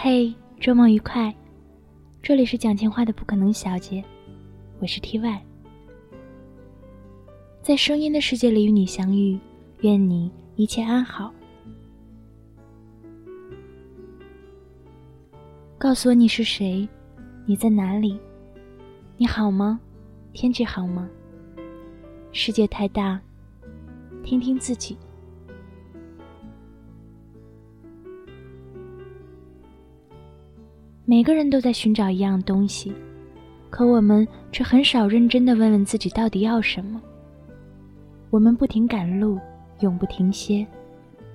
嘿，周末愉快！这里是讲情话的不可能小姐，我是 T Y，在声音的世界里与你相遇，愿你一切安好。告诉我你是谁，你在哪里？你好吗？天气好吗？世界太大，听听自己。每个人都在寻找一样东西，可我们却很少认真的问问自己到底要什么。我们不停赶路，永不停歇，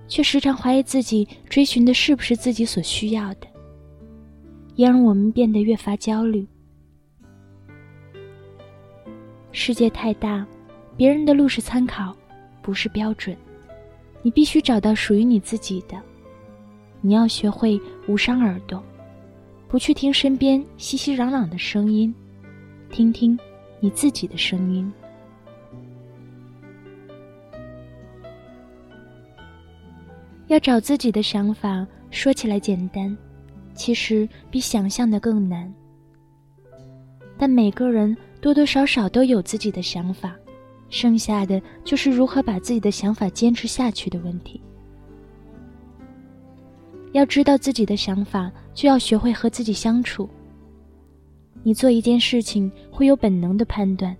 却时常怀疑自己追寻的是不是自己所需要的，也让我们变得越发焦虑。世界太大，别人的路是参考，不是标准，你必须找到属于你自己的。你要学会无伤耳朵。不去听身边熙熙攘攘的声音，听听你自己的声音。要找自己的想法，说起来简单，其实比想象的更难。但每个人多多少少都有自己的想法，剩下的就是如何把自己的想法坚持下去的问题。要知道自己的想法，就要学会和自己相处。你做一件事情会有本能的判断，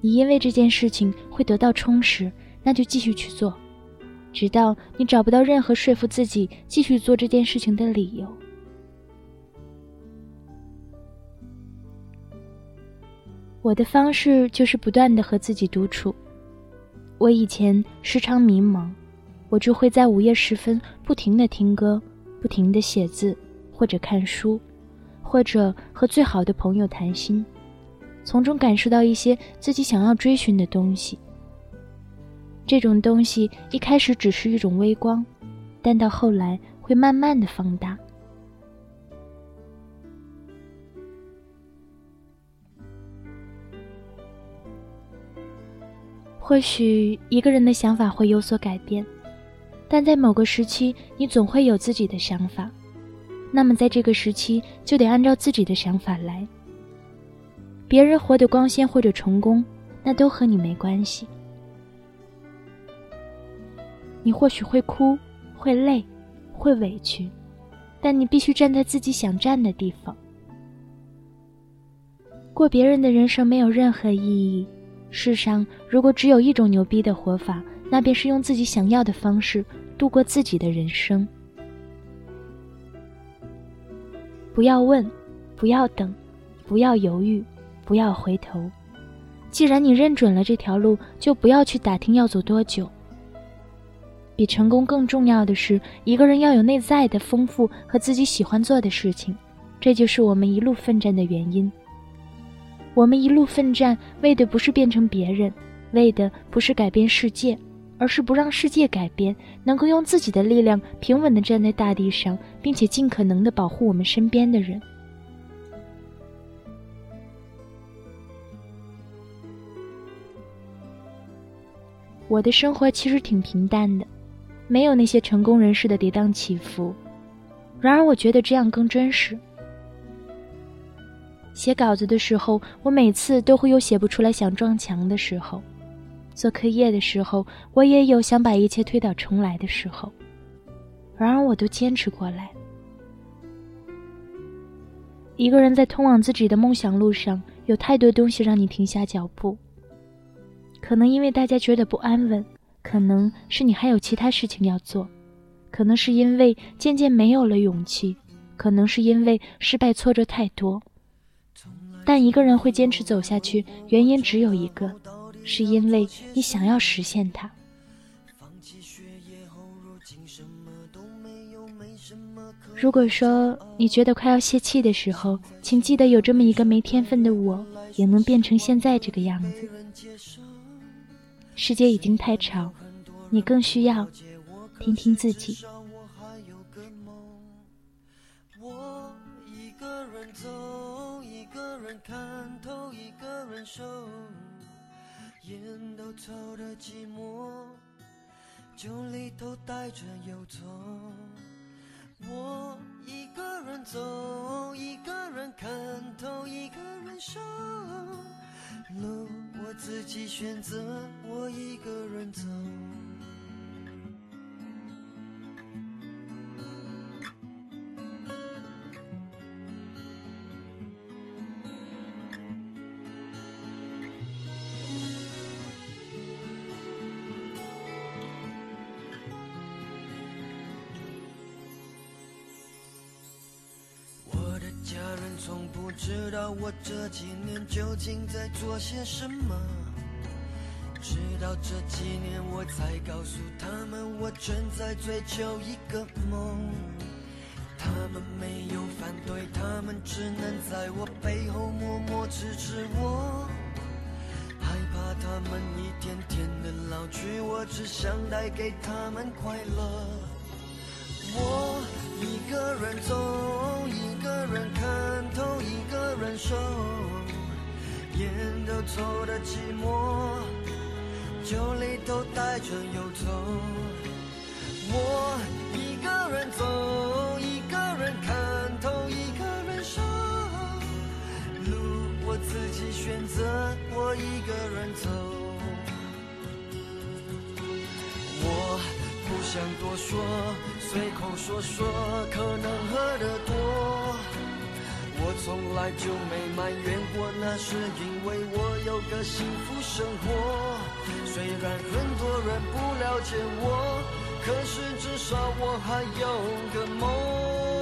你因为这件事情会得到充实，那就继续去做，直到你找不到任何说服自己继续做这件事情的理由。我的方式就是不断的和自己独处。我以前时常迷茫，我就会在午夜时分不停的听歌。不停的写字，或者看书，或者和最好的朋友谈心，从中感受到一些自己想要追寻的东西。这种东西一开始只是一种微光，但到后来会慢慢的放大。或许一个人的想法会有所改变。但在某个时期，你总会有自己的想法，那么在这个时期就得按照自己的想法来。别人活得光鲜或者成功，那都和你没关系。你或许会哭，会累，会委屈，但你必须站在自己想站的地方。过别人的人生没有任何意义。世上如果只有一种牛逼的活法，那便是用自己想要的方式。度过自己的人生，不要问，不要等，不要犹豫，不要回头。既然你认准了这条路，就不要去打听要走多久。比成功更重要的是，一个人要有内在的丰富和自己喜欢做的事情，这就是我们一路奋战的原因。我们一路奋战，为的不是变成别人，为的不是改变世界。而是不让世界改变，能够用自己的力量平稳地站在大地上，并且尽可能地保护我们身边的人。我的生活其实挺平淡的，没有那些成功人士的跌宕起伏。然而，我觉得这样更真实。写稿子的时候，我每次都会有写不出来、想撞墙的时候。做课业的时候，我也有想把一切推倒重来的时候，然而我都坚持过来。一个人在通往自己的梦想路上，有太多东西让你停下脚步。可能因为大家觉得不安稳，可能是你还有其他事情要做，可能是因为渐渐没有了勇气，可能是因为失败挫折太多。但一个人会坚持走下去，原因只有一个。是因为你想要实现它。如果说你觉得快要泄气的时候，请记得有这么一个没天分的我，也能变成现在这个样子。世界已经太吵，你更需要听听自己。我一个人走，一个人看透，一个人守。烟都抽的寂寞，酒里头带着忧愁。我一个人走，一个人看透，一个人受。路我自己选择，我一个人走。从不知道我这几年究竟在做些什么，直到这几年我才告诉他们，我正在追求一个梦。他们没有反对，他们只能在我背后默默支持我。害怕他们一天天的老去，我只想带给他们快乐。我一个人走，一一个人看透，一个人守，烟都抽的寂寞，酒里头带着忧愁。我一个人走，一个人看透，一个人守，路我自己选择，我一个人走。想多说，随口说说，可能喝得多。我从来就没埋怨过，那是因为我有个幸福生活。虽然很多人不了解我，可是至少我还有个梦。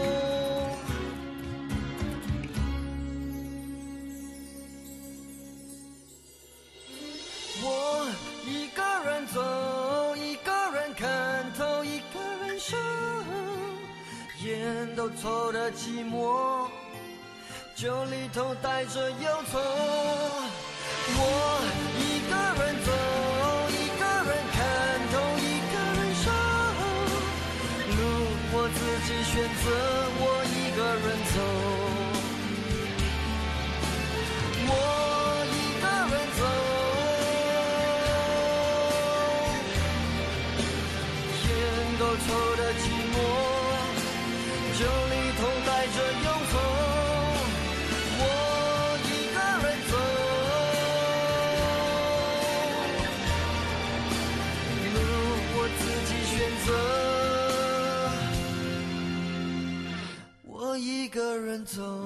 人都抽的寂寞，酒里头带着忧愁。我走。